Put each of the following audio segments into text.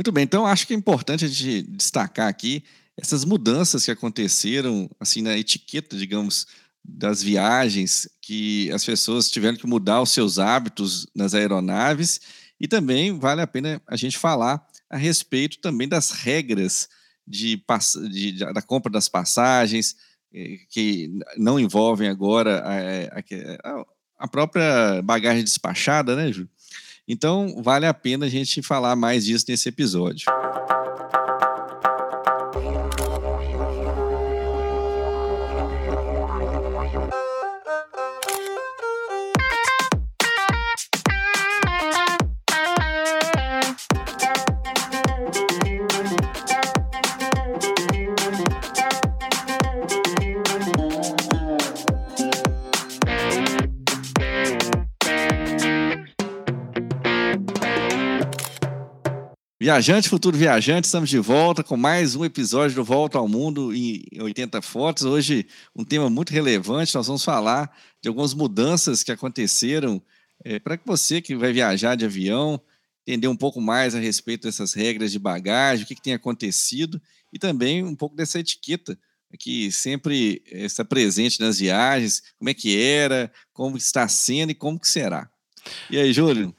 Muito bem, então acho que é importante a gente destacar aqui essas mudanças que aconteceram assim na etiqueta, digamos, das viagens, que as pessoas tiveram que mudar os seus hábitos nas aeronaves e também vale a pena a gente falar a respeito também das regras de, de, de da compra das passagens, eh, que não envolvem agora a, a, a própria bagagem despachada, né, Júlio? Então, vale a pena a gente falar mais disso nesse episódio. Viajante, futuro viajante, estamos de volta com mais um episódio do Volta ao Mundo em 80 Fotos. Hoje, um tema muito relevante. Nós vamos falar de algumas mudanças que aconteceram é, para que você que vai viajar de avião entender um pouco mais a respeito dessas regras de bagagem, o que, que tem acontecido e também um pouco dessa etiqueta que sempre está presente nas viagens, como é que era, como está sendo e como que será. E aí, Júlio?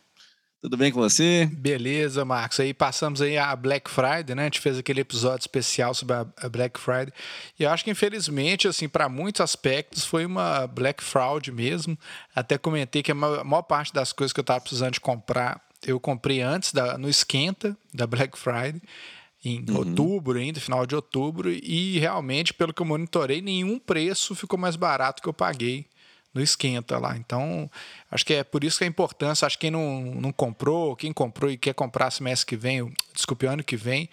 Tudo bem com você? Beleza, Marcos. Aí passamos aí a Black Friday, né? A gente fez aquele episódio especial sobre a Black Friday. E eu acho que infelizmente, assim, para muitos aspectos foi uma Black Fraud mesmo. Até comentei que a maior parte das coisas que eu estava precisando de comprar, eu comprei antes da no esquenta da Black Friday em uhum. outubro ainda, final de outubro, e realmente, pelo que eu monitorei, nenhum preço ficou mais barato que eu paguei no esquenta lá. Então, acho que é por isso que a importância, acho que quem não, não comprou, quem comprou e quer comprar semestre que vem, desculpe, ano que vem,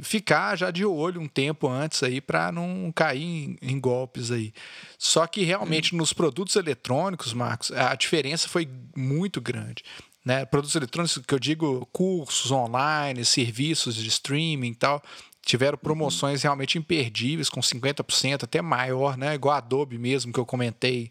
ficar já de olho um tempo antes aí para não cair em, em, golpes aí. Só que realmente hum. nos produtos eletrônicos, Marcos, a diferença foi muito grande. Né? Produtos eletrônicos que eu digo cursos online, serviços de streaming e tal, tiveram uhum. promoções uhum. realmente imperdíveis, com 50%, até maior, né? igual a Adobe mesmo que eu comentei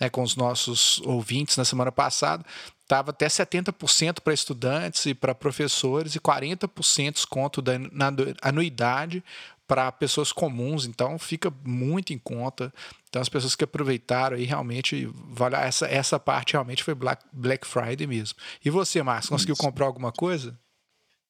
né, com os nossos ouvintes na semana passada, estava até 70% para estudantes e para professores e 40% desconto da, na anuidade para pessoas comuns, então fica muito em conta. Então as pessoas que aproveitaram aí realmente, vale, essa, essa parte realmente foi Black, Black Friday mesmo. E você, Márcio, conseguiu Isso. comprar alguma coisa?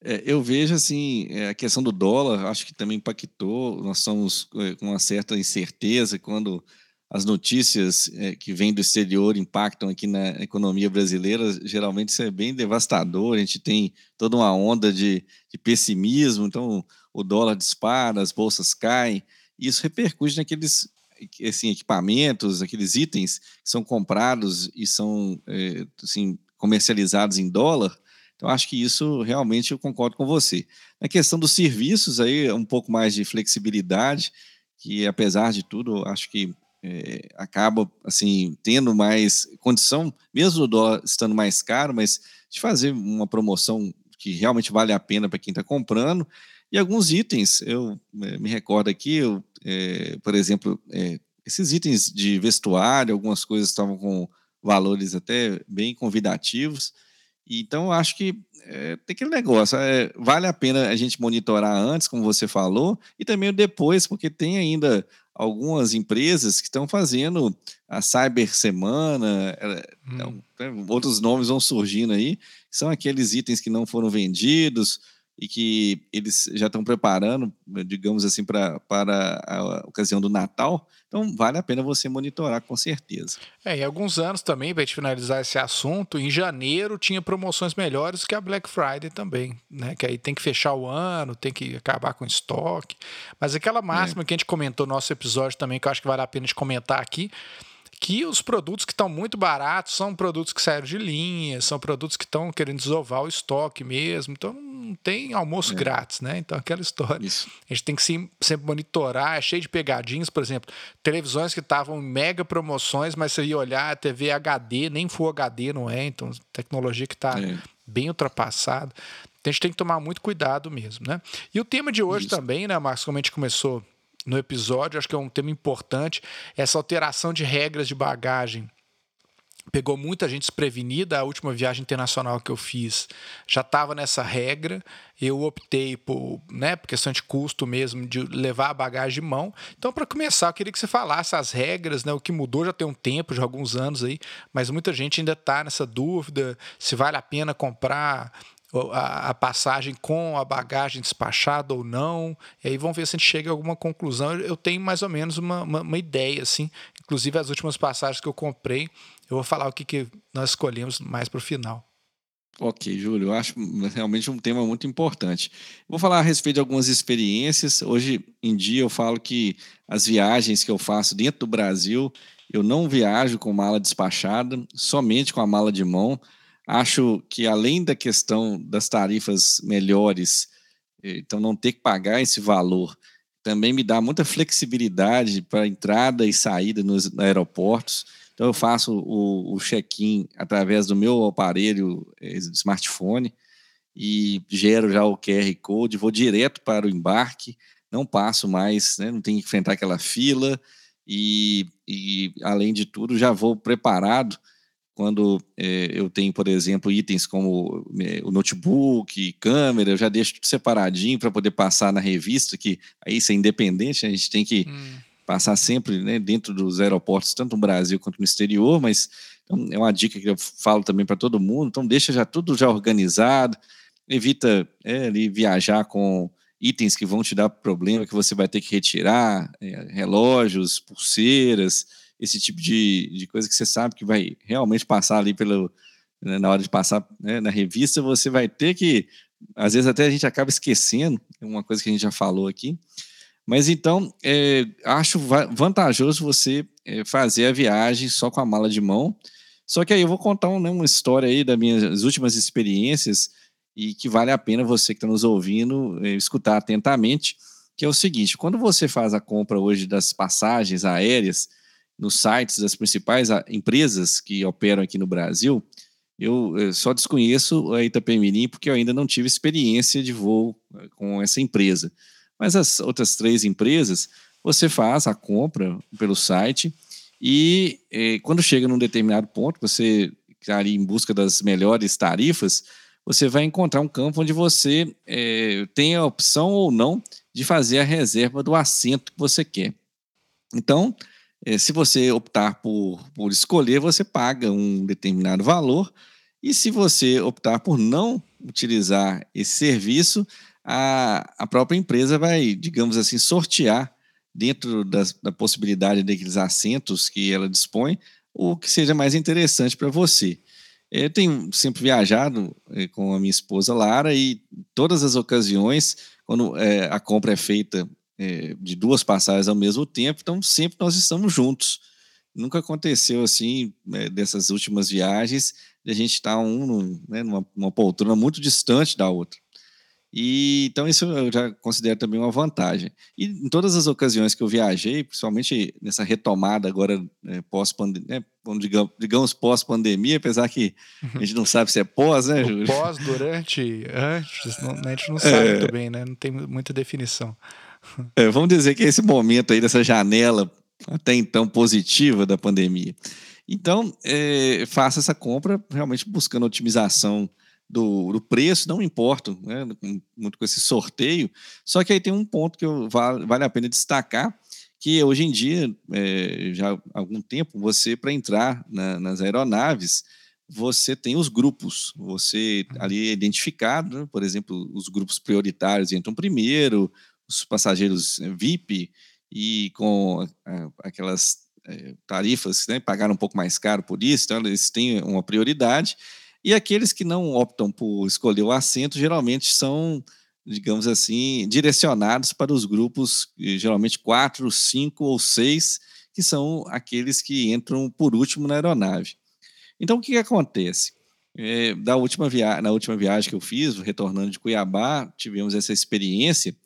É, eu vejo assim, é, a questão do dólar, acho que também impactou. Nós estamos é, com uma certa incerteza quando as notícias é, que vêm do exterior impactam aqui na economia brasileira, geralmente isso é bem devastador. A gente tem toda uma onda de, de pessimismo, então o dólar dispara, as bolsas caem, e isso repercute naqueles assim, equipamentos, aqueles itens que são comprados e são é, assim, comercializados em dólar. Então, acho que isso realmente eu concordo com você. Na questão dos serviços, aí um pouco mais de flexibilidade, que apesar de tudo, acho que é, acaba assim tendo mais condição, mesmo o dólar estando mais caro, mas de fazer uma promoção que realmente vale a pena para quem está comprando. E alguns itens, eu é, me recordo aqui, eu, é, por exemplo, esses itens de vestuário, algumas coisas estavam com valores até bem convidativos. Então, acho que é, tem aquele negócio, é, vale a pena a gente monitorar antes, como você falou, e também depois, porque tem ainda algumas empresas que estão fazendo a Cyber Semana, eh, hum. então, outros nomes vão surgindo aí, são aqueles itens que não foram vendidos e que eles já estão preparando, digamos assim, pra, para a ocasião do Natal. Então, vale a pena você monitorar com certeza. É, em alguns anos também, para gente finalizar esse assunto, em janeiro tinha promoções melhores que a Black Friday também, né? Que aí tem que fechar o ano, tem que acabar com estoque. Mas aquela máxima é. que a gente comentou no nosso episódio também, que eu acho que vale a pena de comentar aqui, que os produtos que estão muito baratos são produtos que saíram de linha, são produtos que estão querendo desovar o estoque mesmo. Então não tem almoço é. grátis, né? Então aquela história. Isso. A gente tem que sempre monitorar, é cheio de pegadinhas, por exemplo, televisões que estavam em mega promoções, mas você ia olhar a TV HD, nem Full HD não é, então tecnologia que está é. bem ultrapassada. Então a gente tem que tomar muito cuidado mesmo, né? E o tema de hoje Isso. também, né, Marcos, como a gente começou no episódio, acho que é um tema importante, essa alteração de regras de bagagem pegou muita gente desprevenida. A última viagem internacional que eu fiz já estava nessa regra. Eu optei por, né, por questão de custo mesmo, de levar a bagagem de mão. Então, para começar, eu queria que você falasse as regras, né, o que mudou já tem um tempo, já alguns anos aí, mas muita gente ainda está nessa dúvida se vale a pena comprar a, passagem com a bagagem despachada ou não. E aí vamos ver se a gente chega a alguma conclusão. Eu tenho mais ou menos uma, uma, uma ideia, assim. Inclusive, as últimas passagens que eu comprei, eu vou falar o que, que nós escolhemos mais para o final. Ok, Júlio, eu acho realmente um tema muito importante. Vou falar a respeito de algumas experiências. Hoje em dia eu falo que as viagens que eu faço dentro do Brasil, eu não viajo com mala despachada, somente com a mala de mão. Acho que além da questão das tarifas melhores, eh, então não ter que pagar esse valor, também me dá muita flexibilidade para entrada e saída nos aeroportos. Então eu faço o, o check-in através do meu aparelho eh, smartphone e gero já o QR Code, vou direto para o embarque, não passo mais, né, não tenho que enfrentar aquela fila e, e além de tudo já vou preparado quando é, eu tenho, por exemplo, itens como é, o notebook, câmera, eu já deixo tudo separadinho para poder passar na revista, que aí isso é independente, a gente tem que hum. passar sempre né, dentro dos aeroportos, tanto no Brasil quanto no exterior, mas então, é uma dica que eu falo também para todo mundo, então deixa já tudo já organizado, evita é, ali, viajar com itens que vão te dar problema, que você vai ter que retirar, é, relógios, pulseiras, esse tipo de, de coisa que você sabe que vai realmente passar ali pelo, né, na hora de passar né, na revista, você vai ter que, às vezes até a gente acaba esquecendo, uma coisa que a gente já falou aqui, mas então, é, acho vantajoso você é, fazer a viagem só com a mala de mão, só que aí eu vou contar um, né, uma história aí das minhas últimas experiências e que vale a pena você que está nos ouvindo é, escutar atentamente, que é o seguinte, quando você faz a compra hoje das passagens aéreas, nos sites das principais empresas que operam aqui no Brasil, eu, eu só desconheço a Itapemirim porque eu ainda não tive experiência de voo eh, com essa empresa. Mas as outras três empresas, você faz a compra pelo site e eh, quando chega num determinado ponto, você está ali em busca das melhores tarifas, você vai encontrar um campo onde você eh, tem a opção ou não de fazer a reserva do assento que você quer. Então, se você optar por, por escolher, você paga um determinado valor, e se você optar por não utilizar esse serviço, a, a própria empresa vai, digamos assim, sortear dentro das, da possibilidade daqueles assentos que ela dispõe, o que seja mais interessante para você. Eu tenho sempre viajado é, com a minha esposa Lara e todas as ocasiões, quando é, a compra é feita é, de duas passagens ao mesmo tempo, então sempre nós estamos juntos. Nunca aconteceu assim, é, dessas últimas viagens, de a gente estar um num, né, numa, numa poltrona muito distante da outra. E então isso eu já considero também uma vantagem. E em todas as ocasiões que eu viajei, principalmente nessa retomada agora é, pós pandemia, né, digamos, digamos pós pandemia, apesar que a gente não sabe se é pós, né, Júlio? Pós, durante, antes, não, a gente não sabe é... muito bem, né? Não tem muita definição. É, vamos dizer que é esse momento aí dessa janela até então positiva da pandemia. Então, é, faça essa compra realmente buscando otimização do, do preço, não importa né, muito com esse sorteio, só que aí tem um ponto que eu, vale, vale a pena destacar, que hoje em dia, é, já há algum tempo, você, para entrar na, nas aeronaves, você tem os grupos, você ali é identificado, né, por exemplo, os grupos prioritários entram primeiro, os passageiros eh, VIP e com eh, aquelas eh, tarifas, né, pagaram um pouco mais caro por isso, então eles têm uma prioridade. E aqueles que não optam por escolher o assento, geralmente são, digamos assim, direcionados para os grupos, geralmente quatro, cinco ou seis, que são aqueles que entram por último na aeronave. Então, o que, que acontece? É, da última via na última viagem que eu fiz, retornando de Cuiabá, tivemos essa experiência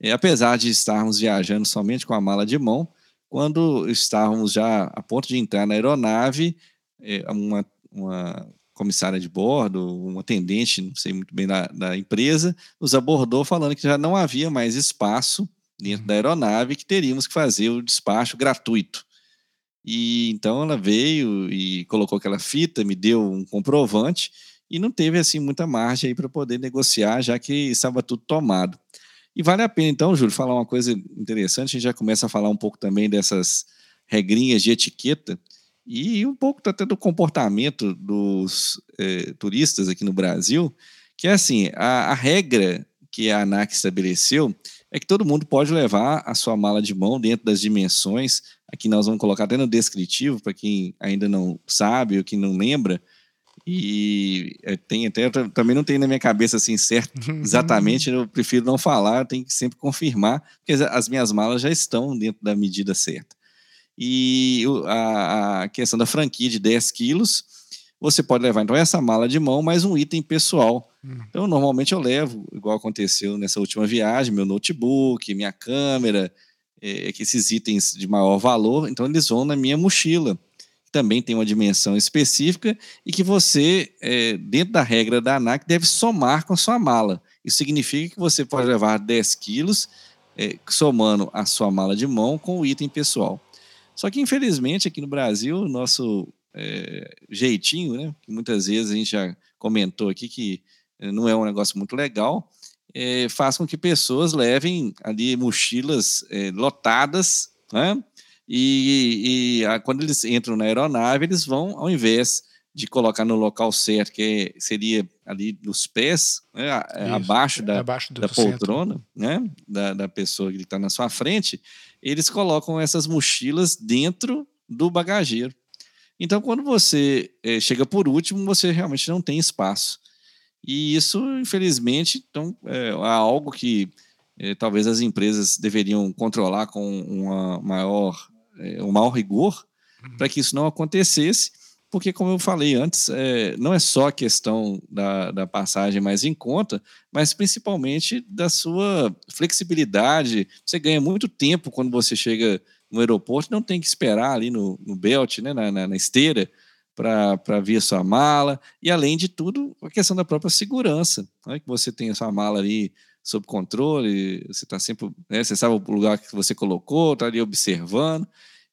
é, apesar de estarmos viajando somente com a mala de mão, quando estávamos já a ponto de entrar na aeronave, é, uma, uma comissária de bordo, um atendente, não sei muito bem da, da, empresa, nos abordou falando que já não havia mais espaço dentro uhum. da aeronave, que teríamos que fazer o despacho gratuito. E então ela veio e colocou aquela fita, me deu um comprovante e não teve assim muita margem para poder negociar, já que estava tudo tomado. E vale a pena então, Júlio, falar uma coisa interessante, a gente já começa a falar um pouco também dessas regrinhas de etiqueta e um pouco até do comportamento dos eh, turistas aqui no Brasil, que é assim, a, a regra que a ANAC estabeleceu é que todo mundo pode levar a sua mala de mão dentro das dimensões. Aqui nós vamos colocar até no descritivo, para quem ainda não sabe ou que não lembra. E é, tem até também não tem na minha cabeça assim certo exatamente, eu prefiro não falar, eu tenho que sempre confirmar, porque as minhas malas já estão dentro da medida certa. E a, a questão da franquia de 10 quilos, você pode levar então essa mala de mão mais um item pessoal. Hum. Então, normalmente eu levo, igual aconteceu nessa última viagem, meu notebook, minha câmera, é, esses itens de maior valor, então eles vão na minha mochila. Também tem uma dimensão específica e que você, é, dentro da regra da ANAC, deve somar com a sua mala. Isso significa que você pode levar 10 quilos, é, somando a sua mala de mão com o item pessoal. Só que, infelizmente, aqui no Brasil, o nosso é, jeitinho, né, que muitas vezes a gente já comentou aqui que eh, não é um negócio muito legal, é, faz com que pessoas levem ali mochilas é, lotadas, né? E, e a, quando eles entram na aeronave, eles vão, ao invés de colocar no local certo, que é, seria ali nos pés, né, abaixo da, abaixo da poltrona, né, da, da pessoa que está na sua frente, eles colocam essas mochilas dentro do bagageiro. Então, quando você é, chega por último, você realmente não tem espaço. E isso, infelizmente, então, é, é algo que é, talvez as empresas deveriam controlar com uma maior, é, um maior rigor uhum. para que isso não acontecesse, porque, como eu falei antes, é, não é só a questão da, da passagem mais em conta, mas principalmente da sua flexibilidade. Você ganha muito tempo quando você chega no aeroporto, não tem que esperar ali no, no belt, né, na, na, na esteira, para vir a sua mala. E, além de tudo, a questão da própria segurança. Né, que você tem a sua mala ali sob controle, você está sempre. Né, você sabe o lugar que você colocou, está ali observando.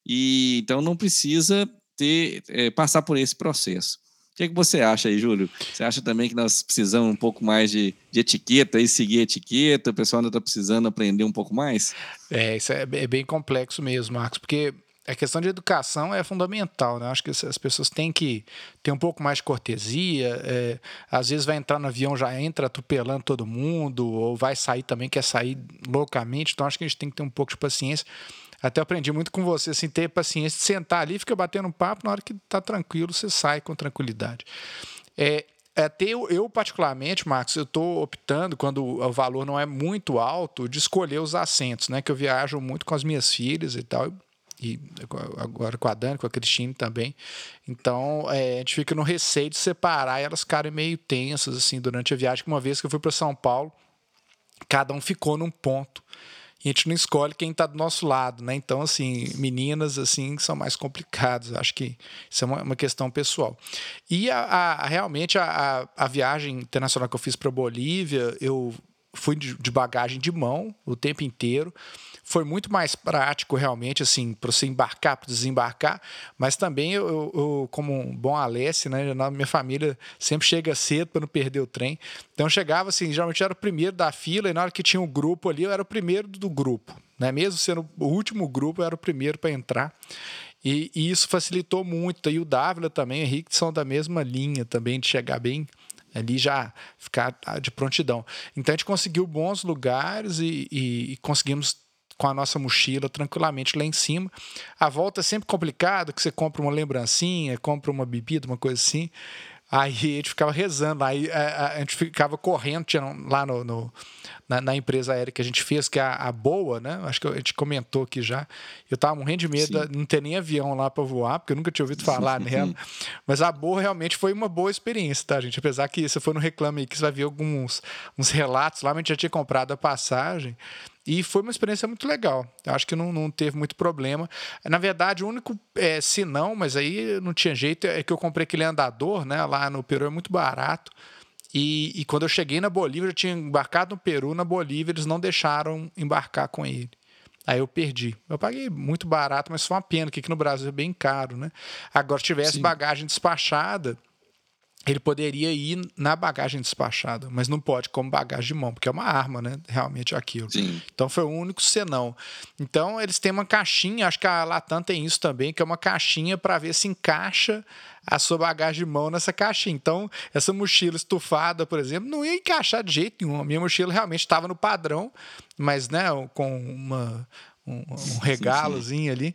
E então não precisa ter é, passar por esse processo. O que, é que você acha aí, Júlio? Você acha também que nós precisamos um pouco mais de, de etiqueta e seguir etiqueta? O pessoal ainda está precisando aprender um pouco mais? É, isso é, é bem complexo mesmo, Marcos, porque a questão de educação é fundamental, né? Acho que as pessoas têm que ter um pouco mais de cortesia. É, às vezes vai entrar no avião, já entra atropelando todo mundo, ou vai sair também, quer sair loucamente. Então acho que a gente tem que ter um pouco de paciência. Até aprendi muito com você, assim, ter paciência de sentar ali, fica batendo um papo, na hora que tá tranquilo, você sai com tranquilidade. É, até eu, eu, particularmente, Marcos, eu estou optando, quando o valor não é muito alto, de escolher os assentos, né? Que eu viajo muito com as minhas filhas e tal, e agora com a Dani, com a Cristine também. Então, é, a gente fica no receio de separar e elas ficarem meio tensas, assim, durante a viagem. Uma vez que eu fui para São Paulo, cada um ficou num ponto e a gente não escolhe quem está do nosso lado, né? Então, assim, meninas, assim, são mais complicadas. Acho que isso é uma, uma questão pessoal. E a, a realmente a, a, viagem internacional que eu fiz para Bolívia, eu fui de, bagagem de mão o tempo inteiro. Foi muito mais prático realmente assim para você embarcar para desembarcar. Mas também eu, eu, como um bom Alesse né na minha família sempre chega cedo para não perder o trem. Então eu chegava assim geralmente era o primeiro da fila e na hora que tinha um grupo ali eu era o primeiro do grupo né? Mesmo sendo o último grupo eu era o primeiro para entrar. E, e, isso facilitou muito. E o Dávila também Henrique são da mesma linha também de chegar bem ali já ficar de prontidão. Então a gente conseguiu bons lugares e, e, e conseguimos com a nossa mochila tranquilamente lá em cima. A volta é sempre complicada, que você compra uma lembrancinha, compra uma bebida, uma coisa assim. Aí a gente ficava rezando, aí a, a gente ficava correndo, tinha lá no, no na, na, empresa aérea que a gente fez, que é a, a, Boa, né? Acho que a gente comentou aqui já. Eu tava morrendo de medo de não ter nem avião lá para voar, porque eu nunca tinha ouvido falar nela. Mas a Boa realmente foi uma boa experiência, tá, gente? Apesar que você for no Reclame aí, que você vai ver alguns uns relatos lá, a gente já tinha comprado a passagem. E foi uma experiência muito legal. Acho que não, não teve muito problema. Na verdade, o único é, se não, mas aí não tinha jeito, é que eu comprei aquele andador, né? Lá no Peru é muito barato. E, e quando eu cheguei na Bolívia, eu tinha embarcado no Peru, na Bolívia, eles não deixaram embarcar com ele. Aí eu perdi. Eu paguei muito barato, mas foi uma pena, que aqui no Brasil é bem caro, né? Agora, se tivesse Sim. bagagem despachada, ele poderia ir na bagagem despachada, mas não pode como bagagem de mão, porque é uma arma, né? Realmente aquilo. Sim. Então foi o único senão. Então eles têm uma caixinha, acho que a Latam tem isso também, que é uma caixinha para ver se encaixa a sua bagagem de mão nessa caixinha. Então, essa mochila estufada, por exemplo, não ia encaixar de jeito nenhum. A minha mochila realmente estava no padrão, mas né, com uma um, um regalozinho ali.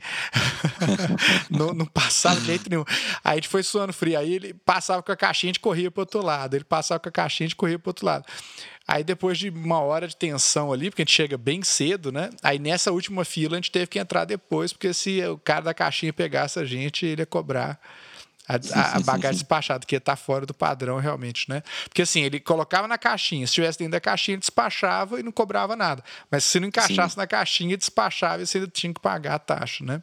não, não, passava de jeito nenhum. Aí a gente foi suando frio. Aí ele passava com a caixinha, a gente corria para outro lado. Ele passava com a caixinha, a gente corria para outro lado. Aí depois de uma hora de tensão ali, porque a gente chega bem cedo, né? Aí nessa última fila a gente teve que entrar depois, porque se o cara da caixinha pegasse a gente, ele ia cobrar a, a bagagem despachada, que está fora do padrão realmente, né? Porque assim, ele colocava na caixinha, se estivesse dentro da caixinha, ele despachava e não cobrava nada. Mas se não encaixasse Sim. na caixinha, despachava e você tinha que pagar a taxa, né?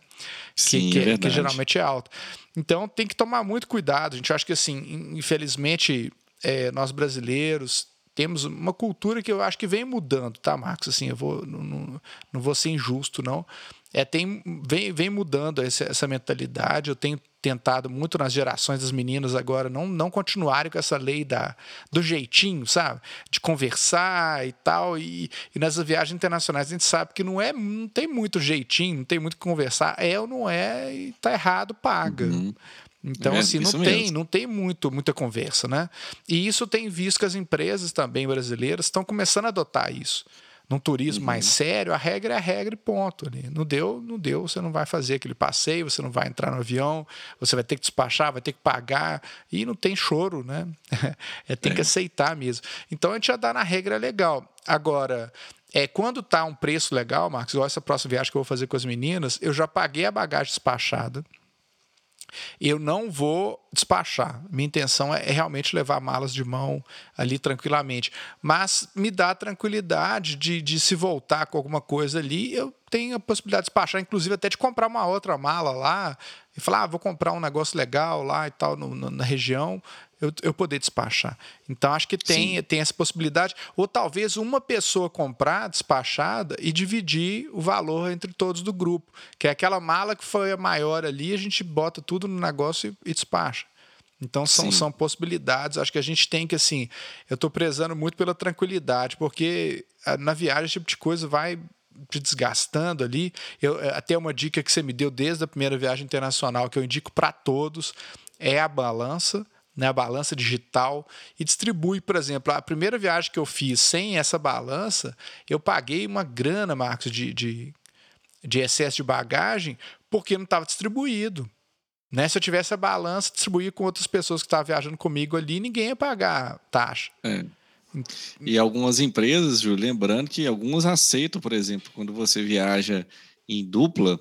Sim, que, que, é que geralmente é alta. Então tem que tomar muito cuidado. A gente acha que assim, infelizmente, é, nós brasileiros temos uma cultura que eu acho que vem mudando, tá, Marcos? Assim, eu vou, não, não, não vou ser injusto, não. É, tem, vem, vem mudando essa, essa mentalidade. Eu tenho tentado muito nas gerações das meninas agora não, não continuarem com essa lei da, do jeitinho, sabe? De conversar e tal. E, e nessas viagens internacionais a gente sabe que não é não tem muito jeitinho, não tem muito que conversar. É ou não é, e tá errado, paga. Uhum. Então, é, assim, não tem, mesmo. não tem muito, muita conversa, né? E isso tem visto que as empresas também brasileiras estão começando a adotar isso num turismo uhum. mais sério, a regra é a regra e ponto. Ali. Não deu, não deu, você não vai fazer aquele passeio, você não vai entrar no avião, você vai ter que despachar, vai ter que pagar, e não tem choro, né? é, tem é. que aceitar mesmo. Então a gente já dá na regra legal. Agora, é, quando tá um preço legal, Marcos, igual essa próxima viagem que eu vou fazer com as meninas, eu já paguei a bagagem despachada eu não vou despachar. Minha intenção é, é realmente levar malas de mão ali tranquilamente. Mas me dá tranquilidade de, de se voltar com alguma coisa ali, eu tenho a possibilidade de despachar, inclusive até de comprar uma outra mala lá e falar, ah, vou comprar um negócio legal lá e tal no, no, na região eu, eu poder despachar. Então, acho que tem, tem essa possibilidade. Ou talvez uma pessoa comprar despachada e dividir o valor entre todos do grupo. Que é aquela mala que foi a maior ali, a gente bota tudo no negócio e, e despacha. Então são, são possibilidades. Acho que a gente tem que, assim, eu estou prezando muito pela tranquilidade, porque ah, na viagem esse tipo de coisa vai te desgastando ali. Eu, eh, até uma dica que você me deu desde a primeira viagem internacional, que eu indico para todos, é a balança né, a balança digital e distribui, por exemplo, a primeira viagem que eu fiz sem essa balança, eu paguei uma grana, Marcos, de, de, de excesso de bagagem porque não estava distribuído. Né? Se eu tivesse a balança, distribuir com outras pessoas que estavam viajando comigo ali, ninguém ia pagar taxa. É. E algumas empresas, Ju, lembrando que algumas aceitam, por exemplo, quando você viaja em dupla,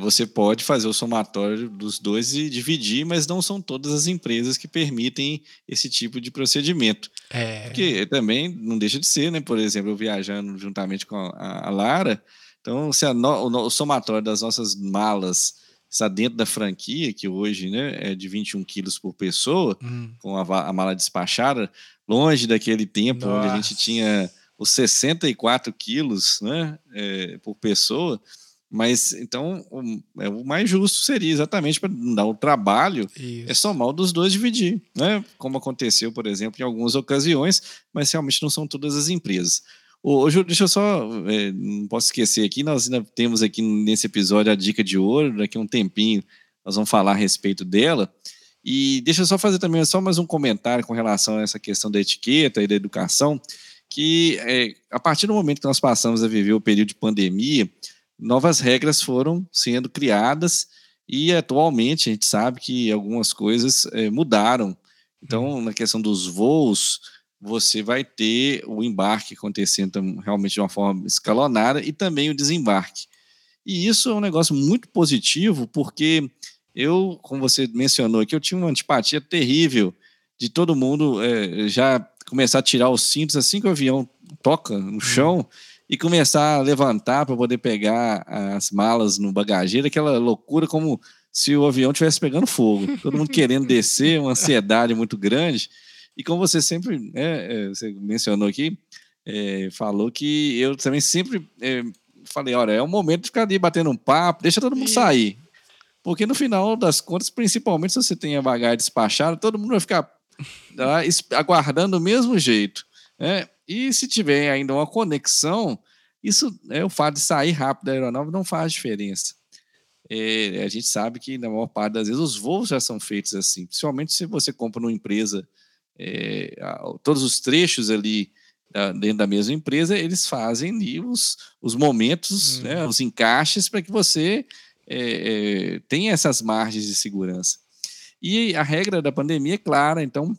você pode fazer o somatório dos dois e dividir, mas não são todas as empresas que permitem esse tipo de procedimento. É. Porque também não deixa de ser, né? Por exemplo, eu viajando juntamente com a, Lara, então se no, o, somatório das nossas malas está dentro da franquia, que hoje né, é de 21 quilos por pessoa, hum. com a, a, mala despachada, longe daquele tempo Nossa. onde a gente tinha os 64 quilos né, é, por pessoa. Mas então o, é, o mais justo seria exatamente para dar o trabalho, é Isso. é somar o dos dois dividir, né? Como aconteceu, por exemplo, em algumas ocasiões, mas realmente não são todas as empresas. Ô, Júlio, deixa eu só, é, não posso esquecer aqui, nós ainda temos aqui nesse episódio a dica de ouro, daqui a um tempinho nós vamos falar a respeito dela. E deixa eu só fazer também só mais um comentário com relação a essa questão da etiqueta e da educação, que é, a partir do momento que nós passamos a viver o período de pandemia, novas regras foram sendo criadas e atualmente a gente sabe que algumas coisas é, mudaram. Então, uhum. na questão dos voos, você vai ter o embarque acontecendo realmente de uma forma escalonada e também o desembarque. E isso é um negócio muito positivo, porque eu, como você mencionou aqui, eu tinha uma antipatia terrível de todo mundo é, já começar a tirar os cintos assim que o avião toca no chão. Uhum e começar a levantar para poder pegar as malas no bagageiro, aquela loucura como se o avião estivesse pegando fogo. Todo mundo querendo descer, uma ansiedade muito grande. E como você sempre né, é, você mencionou aqui, é, falou que eu também sempre é, falei, olha, é o momento de ficar ali batendo um papo, deixa todo mundo sair. Porque no final das contas, principalmente se você tem a bagagem despachada, todo mundo vai ficar tá, aguardando do mesmo jeito. Né? E se tiver ainda uma conexão, isso é o fato de sair rápido da aeronave não faz diferença. É, a gente sabe que na maior parte das vezes os voos já são feitos assim, principalmente se você compra numa empresa, é, todos os trechos ali dentro da mesma empresa, eles fazem ali os, os momentos, hum. né, os encaixes para que você é, é, tenha essas margens de segurança. E a regra da pandemia é clara, então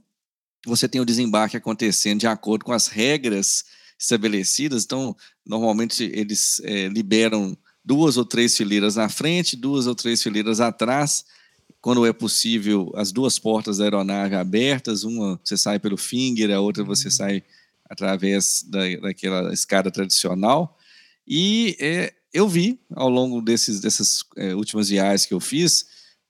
você tem o desembarque acontecendo de acordo com as regras estabelecidas. Então, normalmente eles é, liberam duas ou três fileiras na frente, duas ou três fileiras atrás. Quando é possível, as duas portas da aeronave abertas, uma você sai pelo finger, a outra você uhum. sai através da, daquela escada tradicional. E é, eu vi ao longo desses, dessas é, últimas viagens que eu fiz,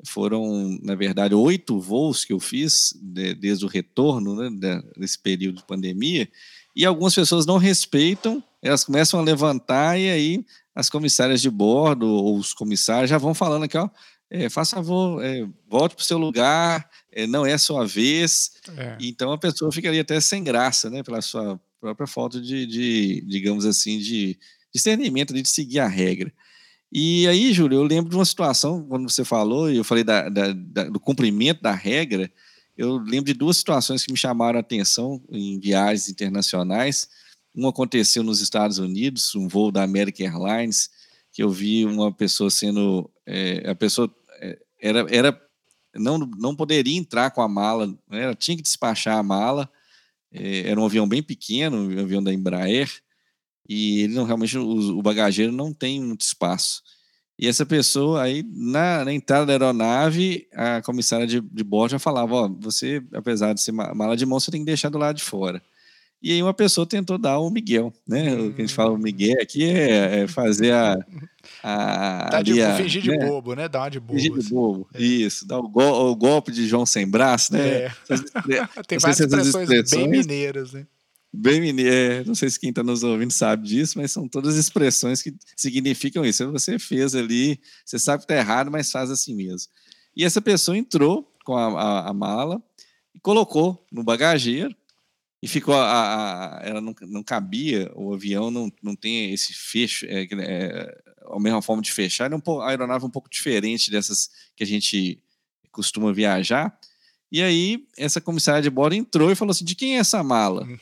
foram, na verdade, oito voos que eu fiz de, desde o retorno né, desse período de pandemia, e algumas pessoas não respeitam, elas começam a levantar e aí as comissárias de bordo ou os comissários já vão falando aqui, ó, é, faça favor, é, volte para o seu lugar, é, não é sua vez. É. Então a pessoa ficaria até sem graça, né, pela sua própria falta de, de digamos assim, de discernimento de seguir a regra. E aí, Júlio, eu lembro de uma situação, quando você falou, e eu falei da, da, da, do cumprimento da regra, eu lembro de duas situações que me chamaram a atenção em viagens internacionais. Uma aconteceu nos Estados Unidos, um voo da American Airlines, que eu vi uma pessoa sendo. É, a pessoa é, era, era não, não poderia entrar com a mala, né, ela tinha que despachar a mala. É, era um avião bem pequeno, um avião da Embraer, e ele não realmente o, o bagageiro não tem muito espaço. E essa pessoa aí, na, na entrada da aeronave, a comissária de, de bordo já falava: Ó, você, apesar de ser mala de mão, você tem que deixar do lado de fora. E aí uma pessoa tentou dar o Miguel, né? O que a gente fala o Miguel aqui é, é fazer a. a, tá de, a fingir de né? bobo, né? Dar uma de bobo. Fingir de assim. bobo, é. isso. Dar o, go, o, golpe de João sem braço, né? É. Tem várias expressões, expressões bem mineiras, né? Bem mineiro, é, não sei se quem está nos ouvindo sabe disso, mas são todas expressões que significam isso. Você fez ali, você sabe que está errado, mas faz assim mesmo. E essa pessoa entrou com a, a, a mala e colocou no bagageiro e ficou a, a, ela não, não cabia, o avião não, não tem esse fecho, é, é, a mesma forma de fechar, é um, a aeronave é um pouco diferente dessas que a gente costuma viajar. E aí, essa comissária de bordo entrou e falou assim: de quem é essa mala?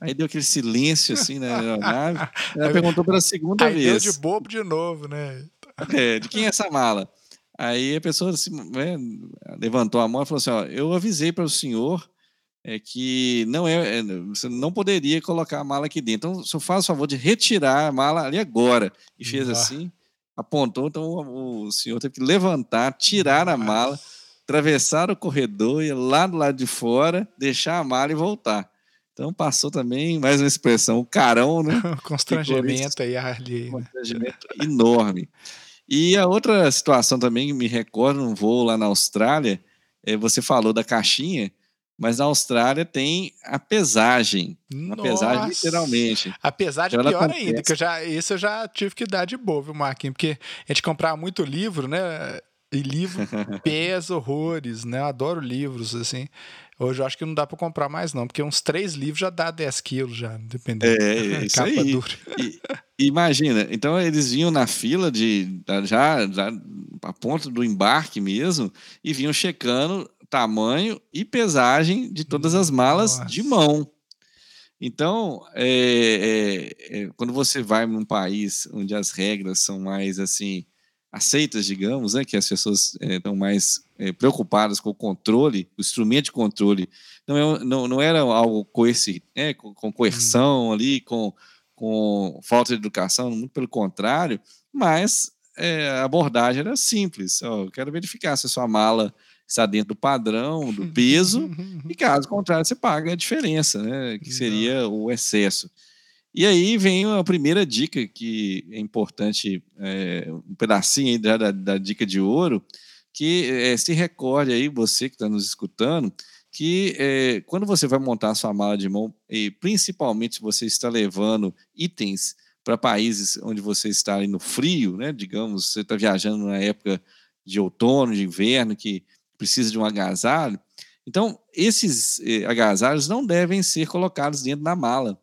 Aí deu aquele silêncio assim na aeronave. Ela perguntou pela segunda aí vez. Deu de bobo de novo, né? É, de quem é essa mala? Aí a pessoa assim, né, levantou a mão e falou assim: ó, eu avisei para o senhor é, que não é, é, você não poderia colocar a mala aqui dentro. Então, o senhor faz o favor de retirar a mala ali agora. E fez assim, apontou. Então, o, o senhor teve que levantar, tirar a mala atravessar o corredor, ir lá do lado de fora, deixar a mala e voltar. Então passou também, mais uma expressão, o carão, né? constrangimento aí ali. Um constrangimento enorme. E a outra situação também que me recordo, um voo lá na Austrália, é, você falou da caixinha, mas na Austrália tem a pesagem. Nossa. A pesagem, literalmente. A pesagem então, pior ainda, que eu já, isso eu já tive que dar de boa, viu, Marquinhos? Porque a gente comprava muito livro, né? E livro pesa horrores, né? Eu adoro livros, assim. Hoje eu acho que não dá para comprar mais, não, porque uns três livros já dá 10 quilos, já, dependendo. É, é isso aí. E, imagina, então eles vinham na fila de já, já a ponto do embarque mesmo e vinham checando tamanho e pesagem de todas as malas Nossa. de mão. Então, é, é, é, quando você vai num país onde as regras são mais assim aceitas, digamos, né, que as pessoas é, estão mais é, preocupadas com o controle, o instrumento de controle, não, é, não, não era algo coerci, é, com, com coerção hum. ali, com, com falta de educação, muito pelo contrário, mas é, a abordagem era simples. Eu quero verificar se a sua mala está dentro do padrão, do peso, e caso contrário, você paga a diferença, né, que seria o excesso. E aí vem a primeira dica que é importante, é, um pedacinho aí da, da, dica de ouro, que é, se recorde aí, você que está nos escutando, que é, quando você vai montar a sua mala de mão, e principalmente se você está levando itens para países onde você está no frio, né? Digamos, você está viajando na época de outono, de inverno, que precisa de um agasalho. Então, esses eh, agasalhos não devem ser colocados dentro da mala,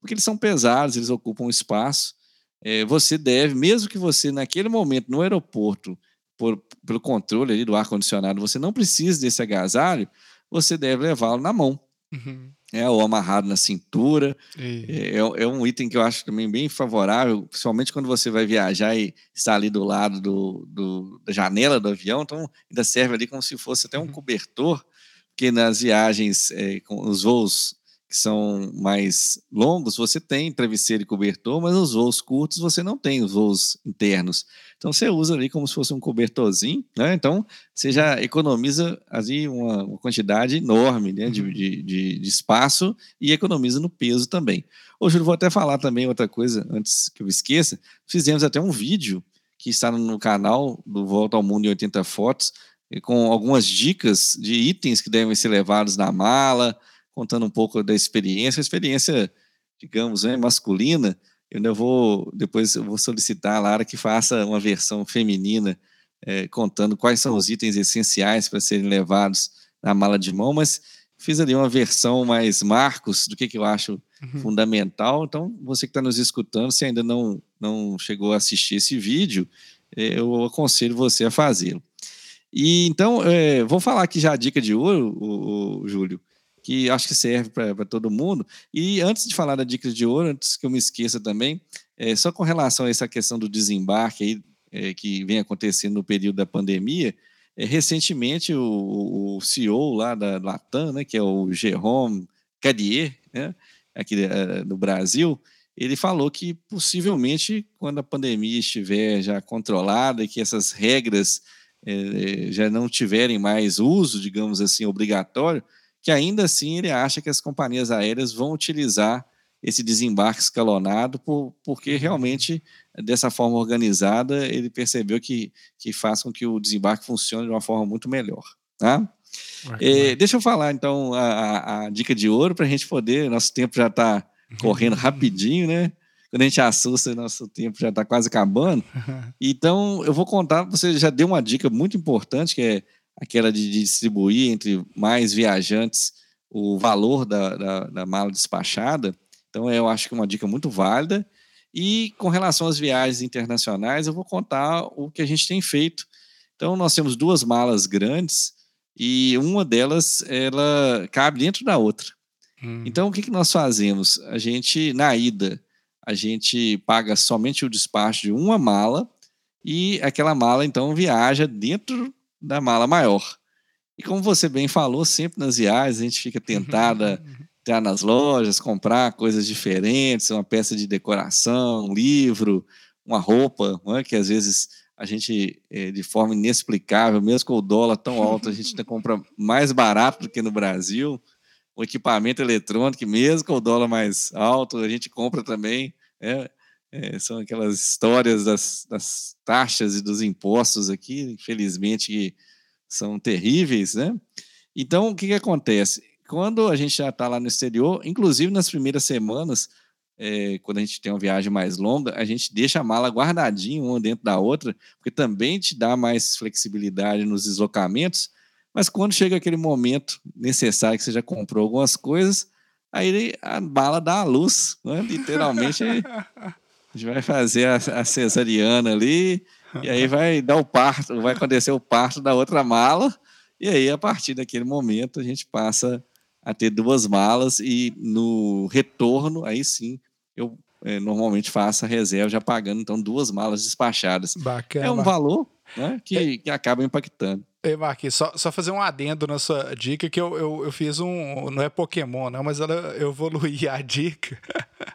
porque eles são pesados, eles ocupam espaço. Eh, você deve, mesmo que você, naquele momento, no aeroporto, por, pelo controle ali do ar-condicionado, você não precise desse agasalho, você deve levá-lo na mão. Uhum. É, ou amarrado na cintura. É, é, um item que eu acho também bem favorável, principalmente quando você vai viajar e está ali do lado do, do da janela do avião, então ainda serve ali como se fosse até um uhum. cobertor, porque nas viagens, é, com os voos que são mais longos, você tem travesseiro e cobertor, mas os voos curtos você não tem os voos internos. Então você usa ali como se fosse um cobertorzinho, né? Então você já economiza ali uma, uma quantidade enorme né? de, uhum. de, de, de, espaço e economiza no peso também. Ô, Júlio, vou até falar também outra coisa antes que eu esqueça. Fizemos até um vídeo que está no canal do Volta ao Mundo em 80 Fotos, com algumas dicas de itens que devem ser levados na mala, contando um pouco da experiência, a experiência, digamos, né, masculina. Eu ainda vou, depois eu vou solicitar a Lara que faça uma versão feminina, é, contando quais são os itens essenciais para serem levados na mala de mão, mas fiz ali uma versão mais marcos do que, que eu acho uhum. fundamental. Então, você que está nos escutando, se ainda não, não chegou a assistir esse vídeo, é, eu aconselho você a fazê-lo. E então, é, vou falar aqui já a dica de ouro, o, o Júlio, que acho que serve para todo mundo. E antes de falar da dica de ouro, antes que eu me esqueça também, é, só com relação a essa questão do desembarque aí, é, que vem acontecendo no período da pandemia, é, recentemente o, o, CEO lá da Latam, né, que é o Jérôme Cadier, né, aqui é, no Brasil, ele falou que possivelmente quando a pandemia estiver já controlada e que essas regras é, já não tiverem mais uso, digamos assim, obrigatório, que ainda assim ele acha que as companhias aéreas vão utilizar esse desembarque escalonado, por, porque uhum. realmente, dessa forma organizada, ele percebeu que, que faz com que o desembarque funcione de uma forma muito melhor. Tá? É, deixa eu falar, então, a, a dica de ouro para a gente poder. Nosso tempo já está correndo rapidinho, né? Quando a gente assusta, nosso tempo já está quase acabando. Então, eu vou contar. Você já deu uma dica muito importante, que é aquela de, distribuir entre mais viajantes o valor da, da, da, mala despachada. Então, eu acho que é uma dica muito válida. E com relação às viagens internacionais, eu vou contar o que a gente tem feito. Então, nós temos duas malas grandes e uma delas ela cabe dentro da outra. Hum. Então, o que, que nós fazemos? A gente, na ida, a gente paga somente o despacho de uma mala e aquela mala, então, viaja dentro da mala maior. E como você bem falou, sempre nas viagens a gente fica tentada entrar nas lojas, comprar coisas diferentes, uma peça de decoração, um livro, uma roupa, é? que às vezes a gente, eh, de forma inexplicável, mesmo com o dólar tão alto, a gente ainda compra mais barato do que no Brasil. O equipamento eletrônico, mesmo com o dólar mais alto, a gente compra também. É, é, são aquelas histórias das, das, taxas e dos impostos aqui, infelizmente, são terríveis, né? Então, o que, que acontece? Quando a gente já está lá no exterior, inclusive nas primeiras semanas, é, quando a gente tem uma viagem mais longa, a gente deixa a mala guardadinha uma dentro da outra, porque também te dá mais flexibilidade nos deslocamentos. Mas quando chega aquele momento necessário que você já comprou algumas coisas, aí a mala dá a luz, né? literalmente. A gente vai fazer a, a cesariana ali, e aí vai dar o parto, vai acontecer o parto da outra mala, e aí, a partir daquele momento, a gente passa a ter duas malas, e no retorno, aí sim, eu é, normalmente faço a reserva já pagando, então, duas malas despachadas. Bacana. É um valor né, que, é. que acaba impactando. Ei, Marquinhos, só, só fazer um adendo na sua dica, que eu, eu, eu fiz um. Não é Pokémon, não, mas ela, eu evoluí a dica.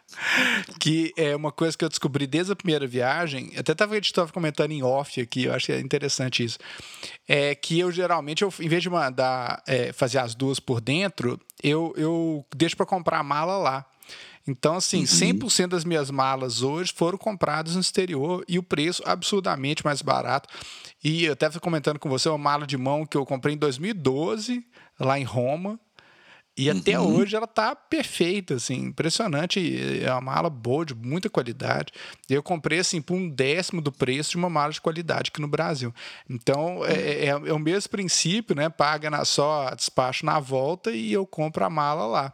que é uma coisa que eu descobri desde a primeira viagem. Até estava comentando em off aqui, eu acho que é interessante isso. É que eu geralmente, eu, em vez de mandar é, fazer as duas por dentro, eu, eu deixo para comprar a mala lá. Então, assim, uhum. 100% das minhas malas hoje foram compradas no exterior e o preço absurdamente mais barato. E eu até fui comentando com você uma mala de mão que eu comprei em 2012, lá em Roma. E uhum. até hoje ela tá perfeita, assim, impressionante. É uma mala boa, de muita qualidade. Eu comprei, assim, por um décimo do preço de uma mala de qualidade aqui no Brasil. Então, é, é, é o mesmo princípio, né? Paga na, só despacho na volta e eu compro a mala lá.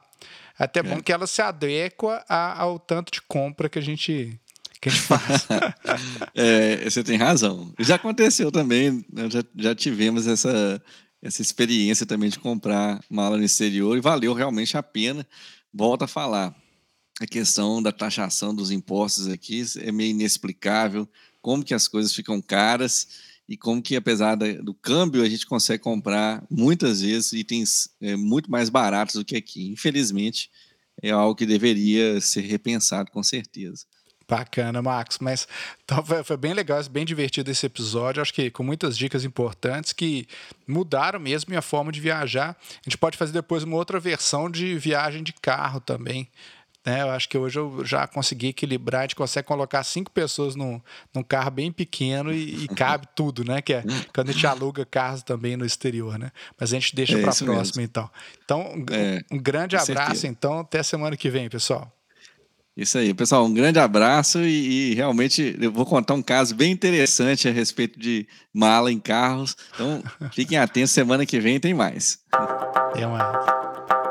Até bom é. que ela se adequa a, ao tanto de compra que a gente que a gente faz. é, você tem razão. Já aconteceu também, né? já, já tivemos essa essa experiência também de comprar mala no exterior e valeu realmente a pena. Volto a falar, a questão da taxação dos impostos aqui é meio inexplicável, como que as coisas ficam caras e como que apesar do câmbio a gente consegue comprar muitas vezes itens é, muito mais baratos do que aqui. Infelizmente, é algo que deveria ser repensado com certeza. Bacana, Max. Mas então, foi, foi, bem legal, bem divertido esse episódio. Acho que com muitas dicas importantes que mudaram mesmo minha forma de viajar. A gente pode fazer depois uma outra versão de viagem de carro também. Né? Eu acho que hoje eu já consegui equilibrar. A gente consegue colocar cinco pessoas num, num carro bem pequeno e, e cabe tudo, né? Que é quando a gente aluga carros também no exterior, né? Mas a gente deixa é para a próxima, mesmo. então. Então, um, é, um grande abraço, certeza. então. Até semana que vem, pessoal. Isso aí, pessoal. Um grande abraço e, e, realmente eu vou contar um caso bem interessante a respeito de mala em carros. Então, fiquem atentos, semana que vem tem mais. Tem mais.